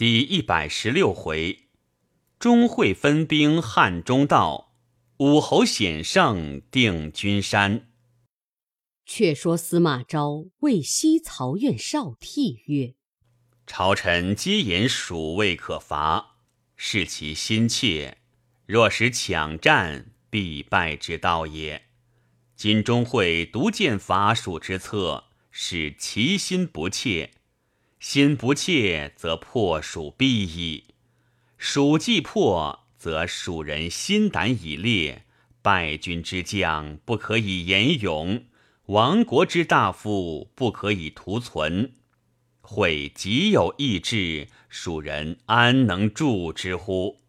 第一百十六回，钟会分兵汉中道，武侯险胜定军山。却说司马昭谓西曹院少替曰：“朝臣皆言蜀未可伐，视其心切，若使抢战，必败之道也。今钟会独见伐蜀之策，使其心不切。”心不切，则破蜀必矣；蜀既破，则蜀人心胆已裂，败军之将不可以言勇，亡国之大夫不可以图存。会极有意志，蜀人安能助之乎？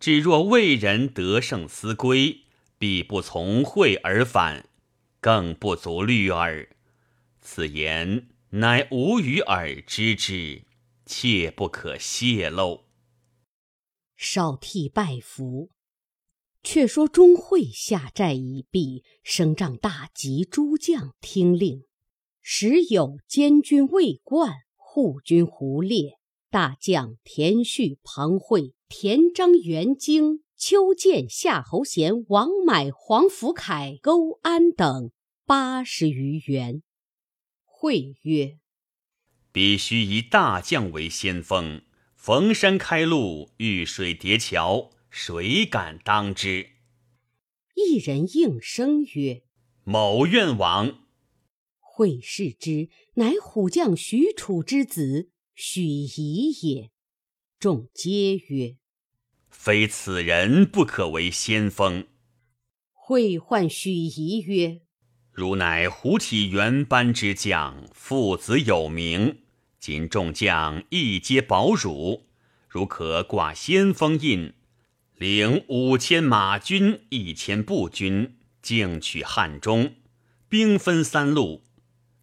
只若魏人得胜思归，必不从会而反，更不足虑耳。此言。乃吾与尔知之，切不可泄露。少替拜服。却说钟会下寨已毕，升帐大集诸将听令。时有监军魏冠、护军胡烈、大将田旭、庞会、田章、元京、邱建、夏侯贤、王买、黄福凯、勾安等八十余员。会曰：“必须以大将为先锋，逢山开路，遇水叠桥，谁敢当之？”一人应声曰：“某愿往。”会视之，乃虎将许褚之子许仪也。众皆曰：“非此人不可为先锋。”会唤许仪曰。汝乃虎体原班之将，父子有名。今众将亦皆保汝，汝可挂先锋印，领五千马军、一千步军，径取汉中。兵分三路，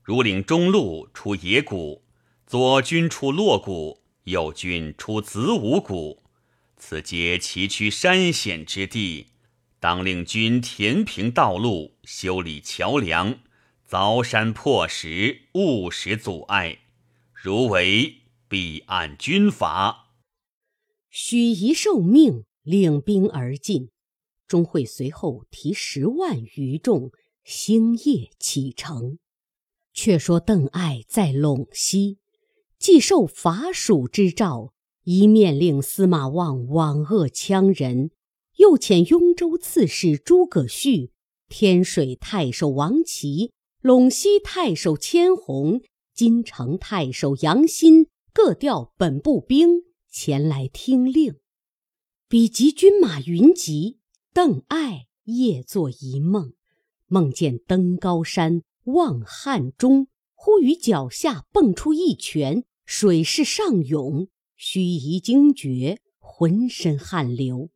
如领中路出野谷，左军出洛谷，右军出子午谷。此皆崎岖山险之地。当令军填平道路，修理桥梁，凿山破石，勿使阻碍。如违，必按军法。许仪受命，领兵而进。钟会随后提十万余众，星夜启程。却说邓艾在陇西，既受伐蜀之诏，一面令司马望往恶羌人。又遣雍州刺史诸葛绪、天水太守王齐、陇西太守千红、金城太守杨欣各调本部兵前来听令。比及军马云集，邓艾夜作一梦，梦见登高山望汉中，忽于脚下蹦出一泉，水势上涌，须臾惊觉，浑身汗流。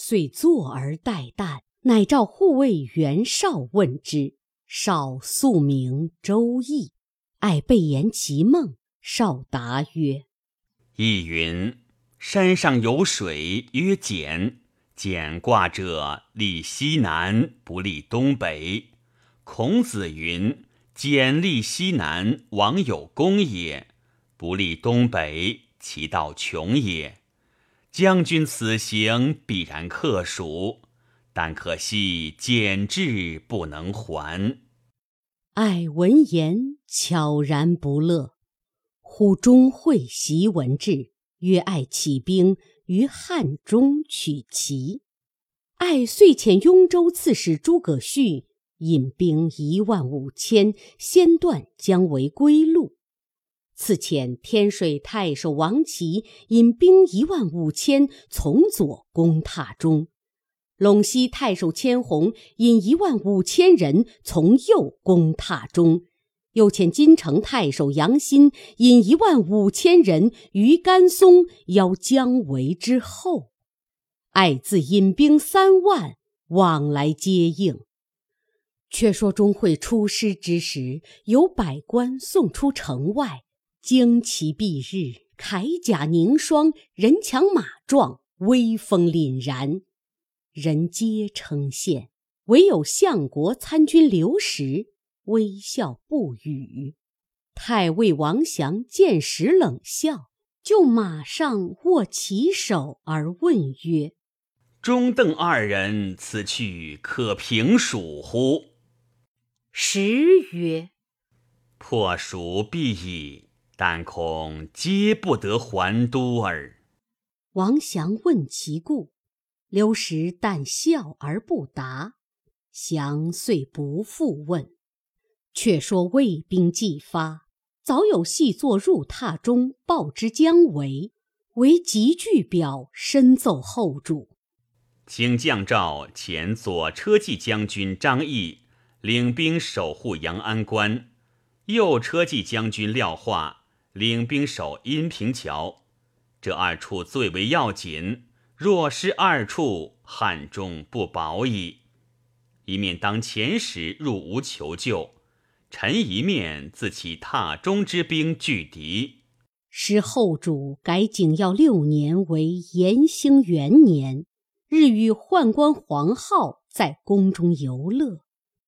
遂坐而待旦，乃召护卫袁绍问之。绍素名周易，爱备言其梦。绍答曰：“易云：山上有水，曰简。简卦者，立西南，不立东北。孔子云：简立西南，王有功也；不立东北，其道穷也。”将军此行必然克蜀，但可惜简至不能还。爱闻言悄然不乐。忽钟会袭闻至，约爱起兵于汉中取齐。爱遂遣雍州刺史诸葛绪引兵一万五千，先断姜维归路。赐遣天水太守王齐引兵一万五千从左攻榻中，陇西太守千红引一万五千人从右攻榻中，又遣金城太守杨欣引一万五千人于甘松邀姜维之后，爱自引兵三万往来接应。却说钟会出师之时，有百官送出城外。旌旗蔽日，铠甲凝霜，人强马壮，威风凛然，人皆称羡。唯有相国参军刘石微笑不语。太尉王祥见时冷笑，就马上握其手而问曰：“中邓二人此去可平蜀乎？”时曰：“破蜀必矣，但恐皆不得还都耳。”王祥问其故，刘石但笑而不答。祥遂不复问。却说魏兵既发，早有细作入榻中报之姜维，为急具表深奏后主，请降诏遣左车骑将军张翼领兵守护阳安关，右车骑将军廖化领兵守阴平桥。这二处最为要紧，若失二处，汉中不保矣。一面当前使入吴求救。臣一面自起榻中之兵拒敌，使后主改景耀六年为延兴元年，日与宦官黄浩在宫中游乐，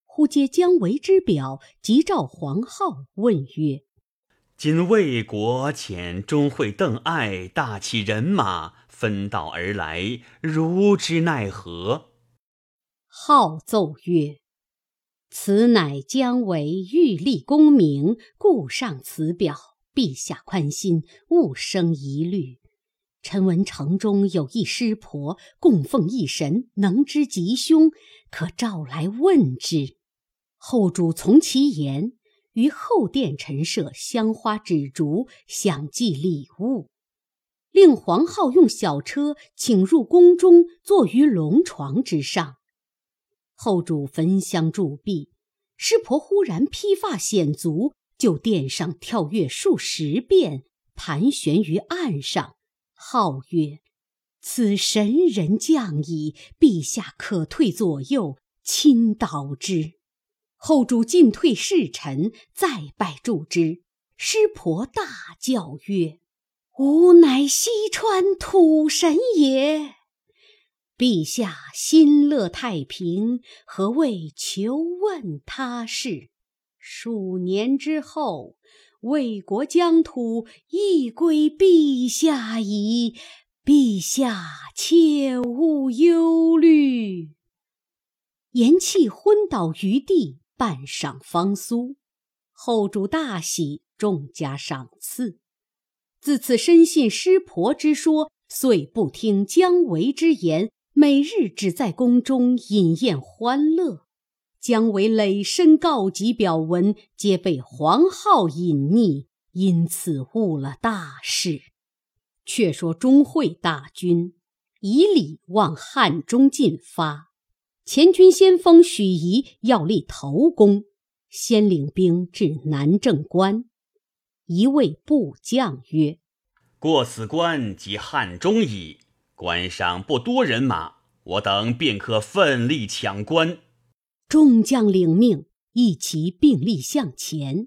忽接姜维之表，即召黄浩问曰：“今魏国遣钟会、邓艾大起人马，分道而来，如之奈何？”浩奏曰。此乃姜维欲立功名，故上此表。陛下宽心，勿生疑虑。臣闻城中有一师婆，供奉一神，能知吉凶，可召来问之。后主从其言，于后殿陈设香花纸烛，享祭礼物，令黄浩用小车请入宫中，坐于龙床之上。后主焚香祝毕，师婆忽然披发显足，就殿上跳跃数十遍，盘旋于岸上，号曰：“此神人降矣，陛下可退左右，亲导之。”后主进退侍臣，再拜祝之。师婆大叫曰：“吾乃西川土神也！”陛下心乐太平，何谓求问他事？数年之后，魏国疆土亦归陛下矣。陛下切勿忧虑。言讫，昏倒于地，半晌方苏。后主大喜，众加赏赐。自此深信师婆之说，遂不听姜维之言。每日只在宫中饮宴欢乐，姜维累身告急表文，皆被黄皓隐匿，因此误了大事。却说钟会大军以礼望汉中进发，前军先锋许仪要立头功，先领兵至南郑关，一位部将曰：“过此关即汉中矣。”关上不多人马，我等便可奋力抢关。众将领命，一齐并力向前。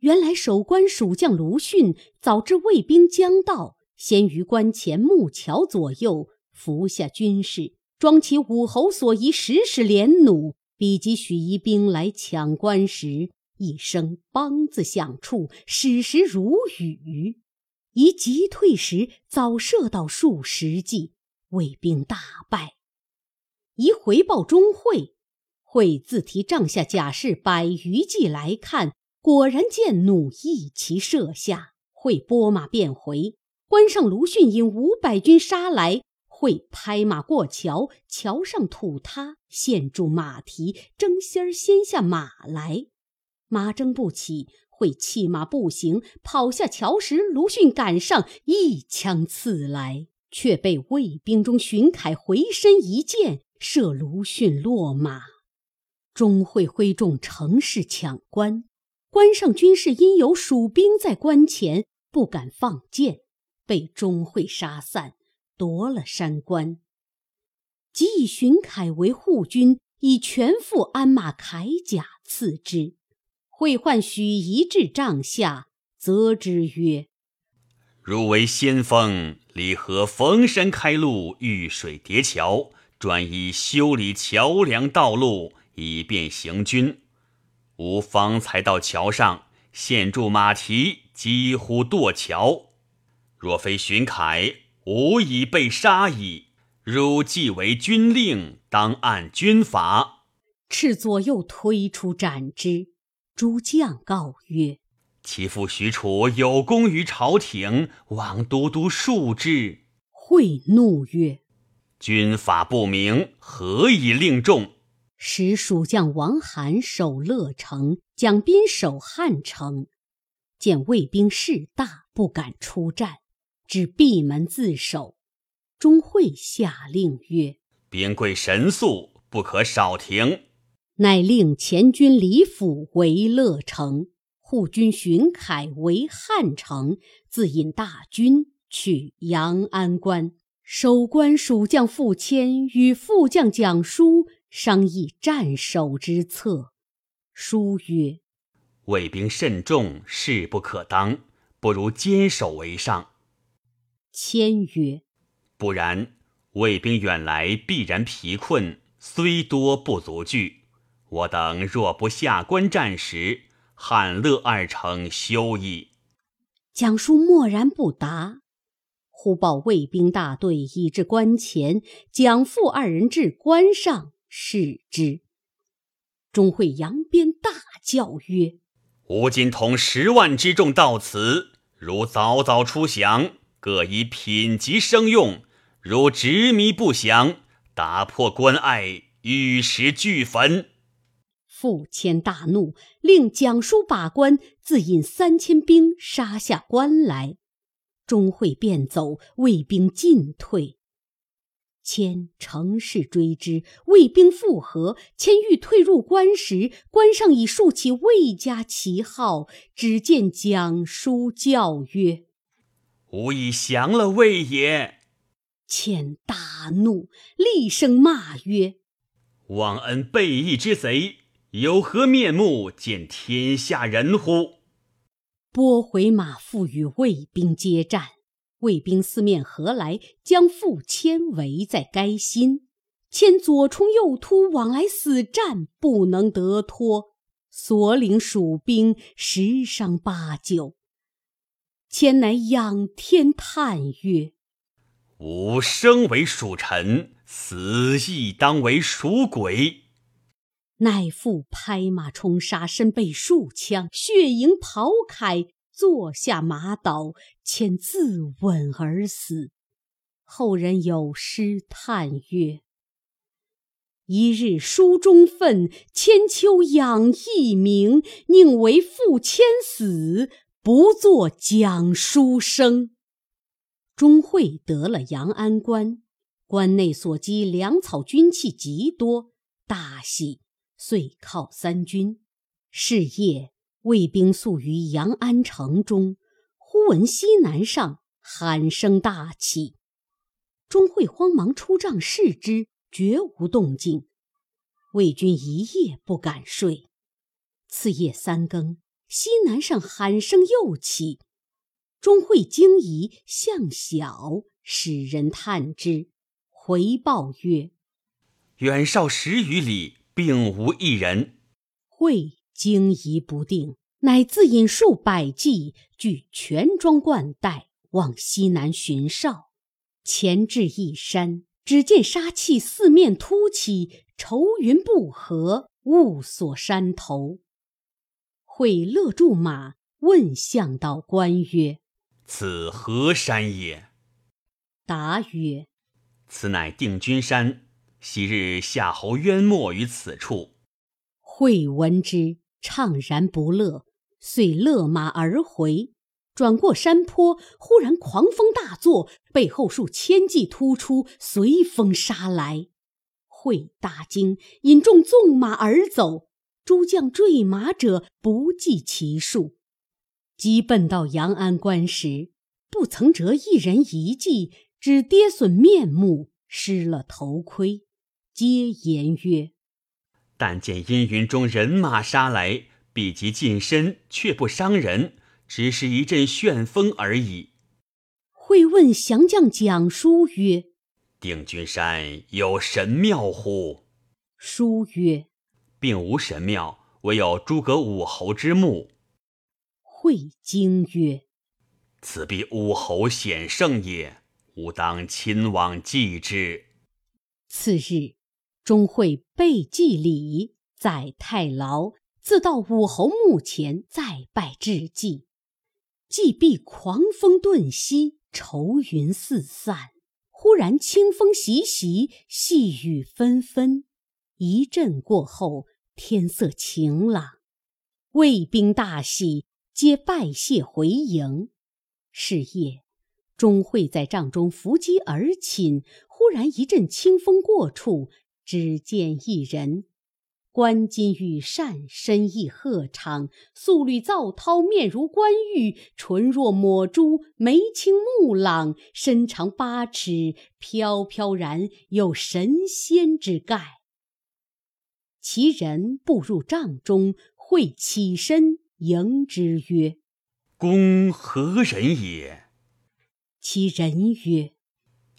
原来守关蜀将卢逊早知魏兵将到，先于关前木桥左右伏下军士，装起武侯所遗十矢连弩，比及许仪兵来抢关时，一声梆子响处，矢石如雨。宜急退时，早射到数十骑，魏兵大败。宜回报钟会，会自提帐下甲士百余骑来看，果然见弩一齐射下。会拨马便回，关上卢逊引五百军杀来，会拍马过桥，桥上土塌，陷住马蹄，争先儿先下马来，马争不起。会弃马步行，跑下桥时，卢逊赶上，一枪刺来，却被魏兵中荀凯回身一箭射卢逊落马。钟会挥众乘势抢关，关上军士因有蜀兵在关前，不敢放箭，被钟会杀散，夺了山关。即以荀凯为护军，以全副鞍马铠甲赐之。会唤许仪至帐下，责之曰：“汝为先锋，理合逢山开路，遇水叠桥，专以修理桥梁道路，以便行军。吾方才到桥上，陷住马蹄，几乎堕桥。若非荀凯，吾已被杀矣。汝既为军令，当按军法。”赤左右推出斩之。诸将告曰：“其父许褚有功于朝廷，望都督恕之。”会怒曰：“军法不明，何以令众？”使蜀将王罕守乐城，蒋斌守汉城。见魏兵势大，不敢出战，只闭门自守。钟会下令曰：“兵贵神速，不可少停。”乃令前军李辅为乐城，护军荀凯为汉城，自引大军去阳安关。守关蜀将傅谦与副将蒋舒商议战守之策。书曰：“魏兵甚众，势不可当，不如坚守为上。”谦曰：“不然，魏兵远来，必然疲困，虽多不足惧。”我等若不下关战时，汉乐二城休矣。蒋叔默然不答。忽报卫兵大队已至关前，蒋父二人至关上视之。钟会扬鞭大叫曰：“吾今统十万之众到此，如早早出降，各以品级生用；如执迷不降，打破关隘，玉石俱焚。”傅谦大怒，令蒋叔把关，自引三千兵杀下关来。钟会便走，魏兵进退。谦乘势追之，魏兵复合。谦欲退入关时，关上已竖起魏家旗号。只见蒋叔叫曰：“吾已降了魏也。”谦大怒，厉声骂曰：“忘恩背义之贼！”有何面目见天下人乎？拨回马复与魏兵接战，魏兵四面合来，将傅谦围在垓心。谦左冲右突，往来死战，不能得脱，所领蜀兵十伤八九。谦乃仰天叹曰：“吾生为蜀臣，死亦当为蜀鬼。”乃复拍马冲杀，身被数枪，血盈袍铠，坐下马倒，谦自刎而死。后人有诗叹曰：“一日书中愤，千秋仰一名。宁为负千死，不作蒋书生。”钟会得了阳安关，关内所积粮草军器极多，大喜。遂犒三军。是夜，魏兵宿于阳安城中，忽闻西南上喊声大起。钟会慌忙出帐视之，绝无动静。魏军一夜不敢睡。次夜三更，西南上喊声又起。钟会惊疑，向小使人探之，回报曰：“远少十余里。”并无一人，会惊疑不定，乃自引数百骑，具全装冠带，往西南寻哨。前至一山，只见杀气四面突起，愁云不合，雾锁山头。会勒住马，问向导官曰：“此何山也？”答曰：“此乃定军山。”昔日夏侯渊没于此处，会闻之，怅然不乐，遂勒马而回。转过山坡，忽然狂风大作，背后数千骑突出，随风杀来。会大惊，引众纵马而走。诸将坠马者不计其数。急奔到阳安关时，不曾折一人一骑，只跌损面目，失了头盔。皆言曰：“但见阴云中人马杀来，必即近身，却不伤人，只是一阵旋风而已。”会问降将蒋叔曰：“定军山有神庙乎？”叔曰：“并无神庙，唯有诸葛武侯之墓。”会惊曰：“此必武侯显圣也，吾当亲往祭之。次日，钟会备祭礼，在太牢，自到武侯墓前，再拜致祭。祭毕，狂风顿息，愁云四散。忽然清风习习，细雨纷纷。一阵过后，天色晴朗，卫兵大喜，皆拜谢回营。是夜，钟会在帐中伏击而寝，忽然一阵清风过处，只见一人。冠巾羽扇，身翼鹤氅，素履皂绦，面如冠玉，唇若抹珠，眉清目朗，身长八尺，飘飘然有神仙之概。其人步入帐中，会起身迎之曰：“公何人也？”其人曰：“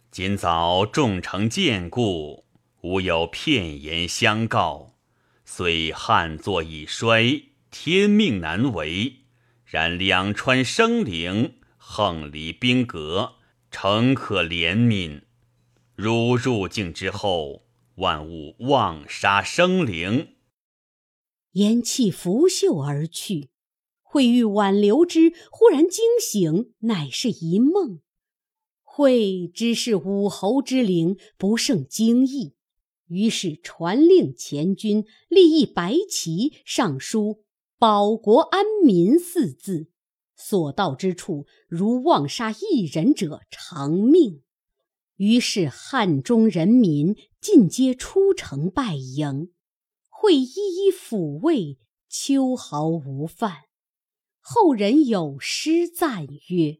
今早众城见故，吾有片言相告。”虽汉作已衰，天命难违，然两川生灵，横离兵革，诚可怜悯。如入境之后，万物妄杀生灵。言气拂袖而去。会欲挽留之，忽然惊醒，乃是一梦。会知是武侯之灵，不胜惊异。于是传令前军立一白旗，上书“保国安民”四字，所到之处，如妄杀一人者，偿命。于是汉中人民尽皆出城拜迎，会一一抚慰，秋毫无犯。后人有诗赞曰：“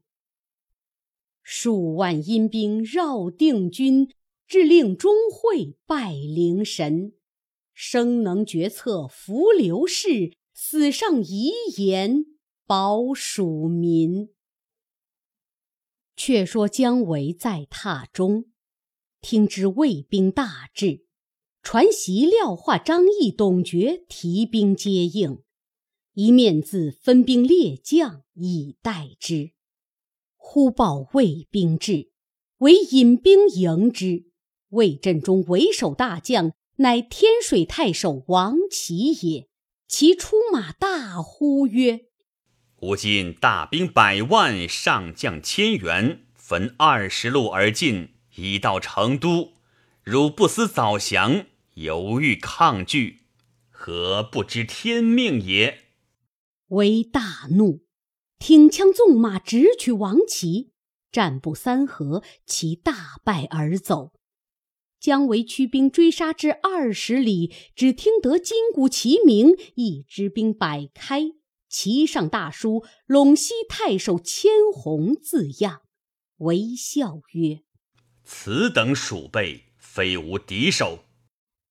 数万阴兵绕定军。”致令钟会拜灵神，生能决策扶刘氏，死上遗言保蜀民。却说姜维在榻中，听知魏兵大至，传檄廖化、张翼、董厥提兵接应，一面自分兵列将以待之。忽报魏兵至，为引兵迎之。魏阵中为首大将，乃天水太守王齐也。其出马大呼曰：“吾今大兵百万，上将千员，分二十路而进，已到成都。汝不思早降，犹豫抗拒，何不知天命也？”为大怒，挺枪纵马，直取王旗。战不三合，其大败而走。姜维驱兵追杀至二十里，只听得金鼓齐鸣，一支兵摆开，旗上大书“陇西太守千红”字样，微笑曰：“此等鼠辈，非无敌手。”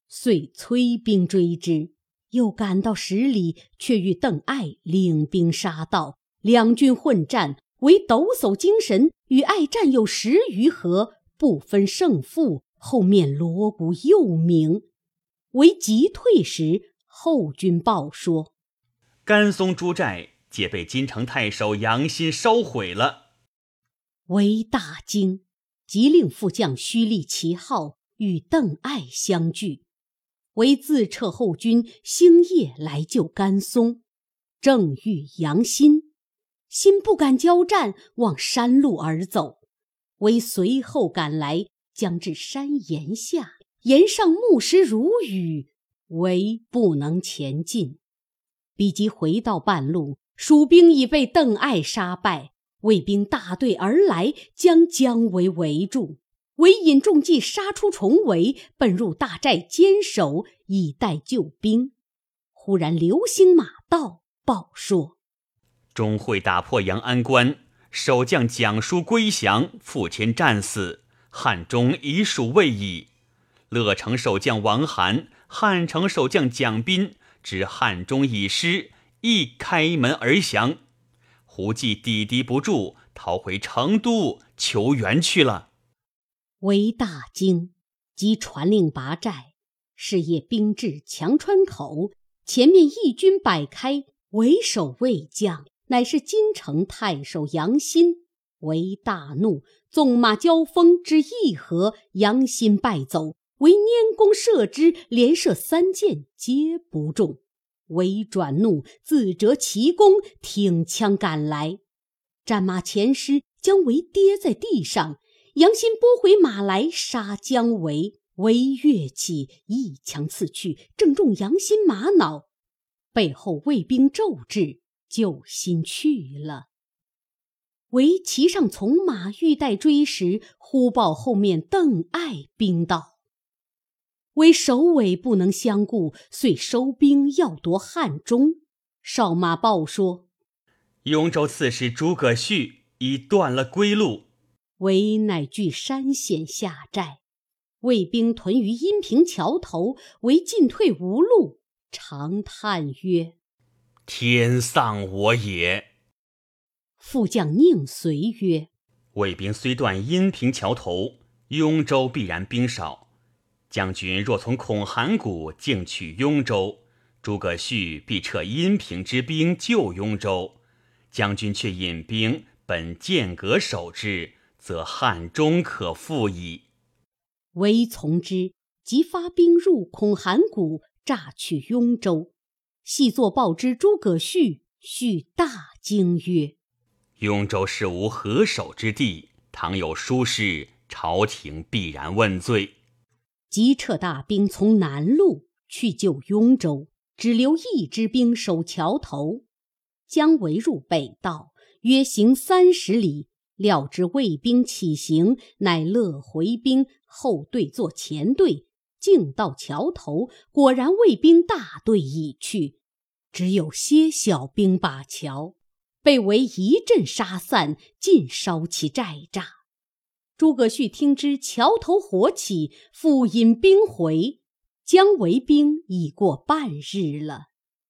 遂催兵追之，又赶到十里，却遇邓艾领兵杀到，两军混战，为抖擞精神，与艾战有十余合，不分胜负。后面锣鼓又鸣，为急退时，后军报说：甘松诸寨皆被金城太守杨欣烧毁了。为大惊，即令副将虚立旗号，与邓艾相聚。为自撤后军，星夜来救甘松，正遇杨欣，欣不敢交战，往山路而走。为随后赶来。将至山岩下，岩上木石如雨，唯不能前进。比及回到半路，蜀兵已被邓艾杀败，魏兵大队而来，将姜维围住。唯引众计杀出重围，奔入大寨坚守，以待救兵。忽然流星马到，报说：钟会打破阳安关，守将蒋舒归降，父亲战死。汉中已属魏矣。乐城守将王涵、汉城守将蒋斌知汉中已失，亦开门而降。胡骑抵敌不住，逃回成都求援去了。为大惊，即传令拔寨。是夜兵至强川口，前面义军摆开，为首魏将乃是金城太守杨欣。为大怒，纵马交锋至义和，杨新败走。为拈弓射之，连射三箭，皆不中。为转怒，自折其弓，挺枪赶来。战马前失，将为跌在地上。杨新拨回马来，杀姜维。为跃起，一枪刺去，正中杨新马脑。背后卫兵骤至，救心去了。为骑上从马，欲待追时，忽报后面邓艾兵到。为首尾不能相顾，遂收兵要夺汉中。少马报说：雍州刺史诸葛绪已断了归路。为乃据山险下寨，魏兵屯于阴平桥头，为进退无路，长叹曰：“天丧我也。”副将宁随曰：“魏兵虽断阴平桥头，雍州必然兵少。”将军若从孔函谷径取雍州，诸葛绪必撤阴平之兵救雍州。将军却引兵本剑阁守之，则汉中可复矣。唯从之，即发兵入孔函谷，诈取雍州。细作报之诸葛绪，绪大惊曰：“雍州是无何守之地，倘有疏失，朝廷必然问罪。”急撤大兵从南路去救雍州，只留一支兵守桥头。姜维入北道，约行三十里，料知魏兵起行，乃勒回兵，后队作前队，径到桥头，果然魏兵大队已去，只有些小兵把桥，被围一阵杀散，尽烧其寨栅。诸葛绪听知桥头火起，复引兵回。姜维兵已过半日了，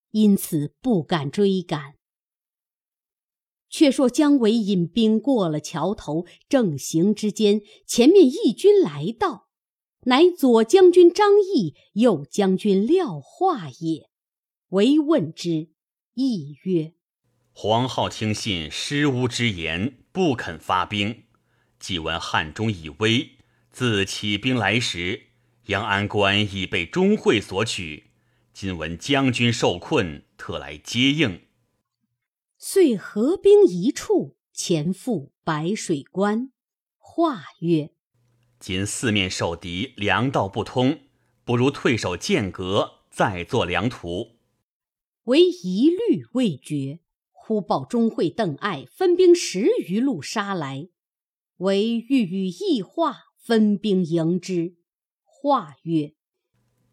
因此不敢追赶。却说姜维引兵过了桥头，正行之间，前面义军来到，乃左将军张翼、右将军廖化也。唯问之，翼曰：“黄皓听信失乌之言，不肯发兵。”既闻汉中已危，自起兵来时，阳安关已被钟会所取。今闻将军受困，特来接应。遂合兵一处，前赴白水关。话曰：“今四面受敌，粮道不通，不如退守剑阁，再作粮图。”唯一虑未决，忽报钟会、邓艾分兵十余路杀来。唯欲与异化分兵迎之。话曰：“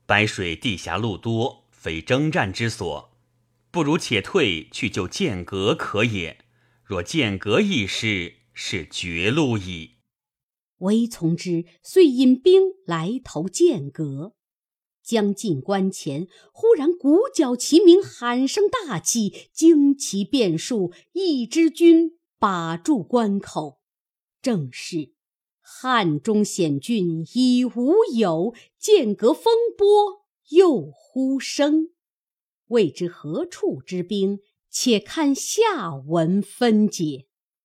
白水地狭路多，非征战之所，不如且退去救剑阁可也。若剑阁一失，是绝路矣。”唯从之，遂引兵来投剑阁。将近关前，忽然鼓角齐鸣，喊声大起，旌旗遍数，一支军把住关口。正是汉中险峻已无有，剑阁风波又呼声。未知何处之兵？且看下文分解。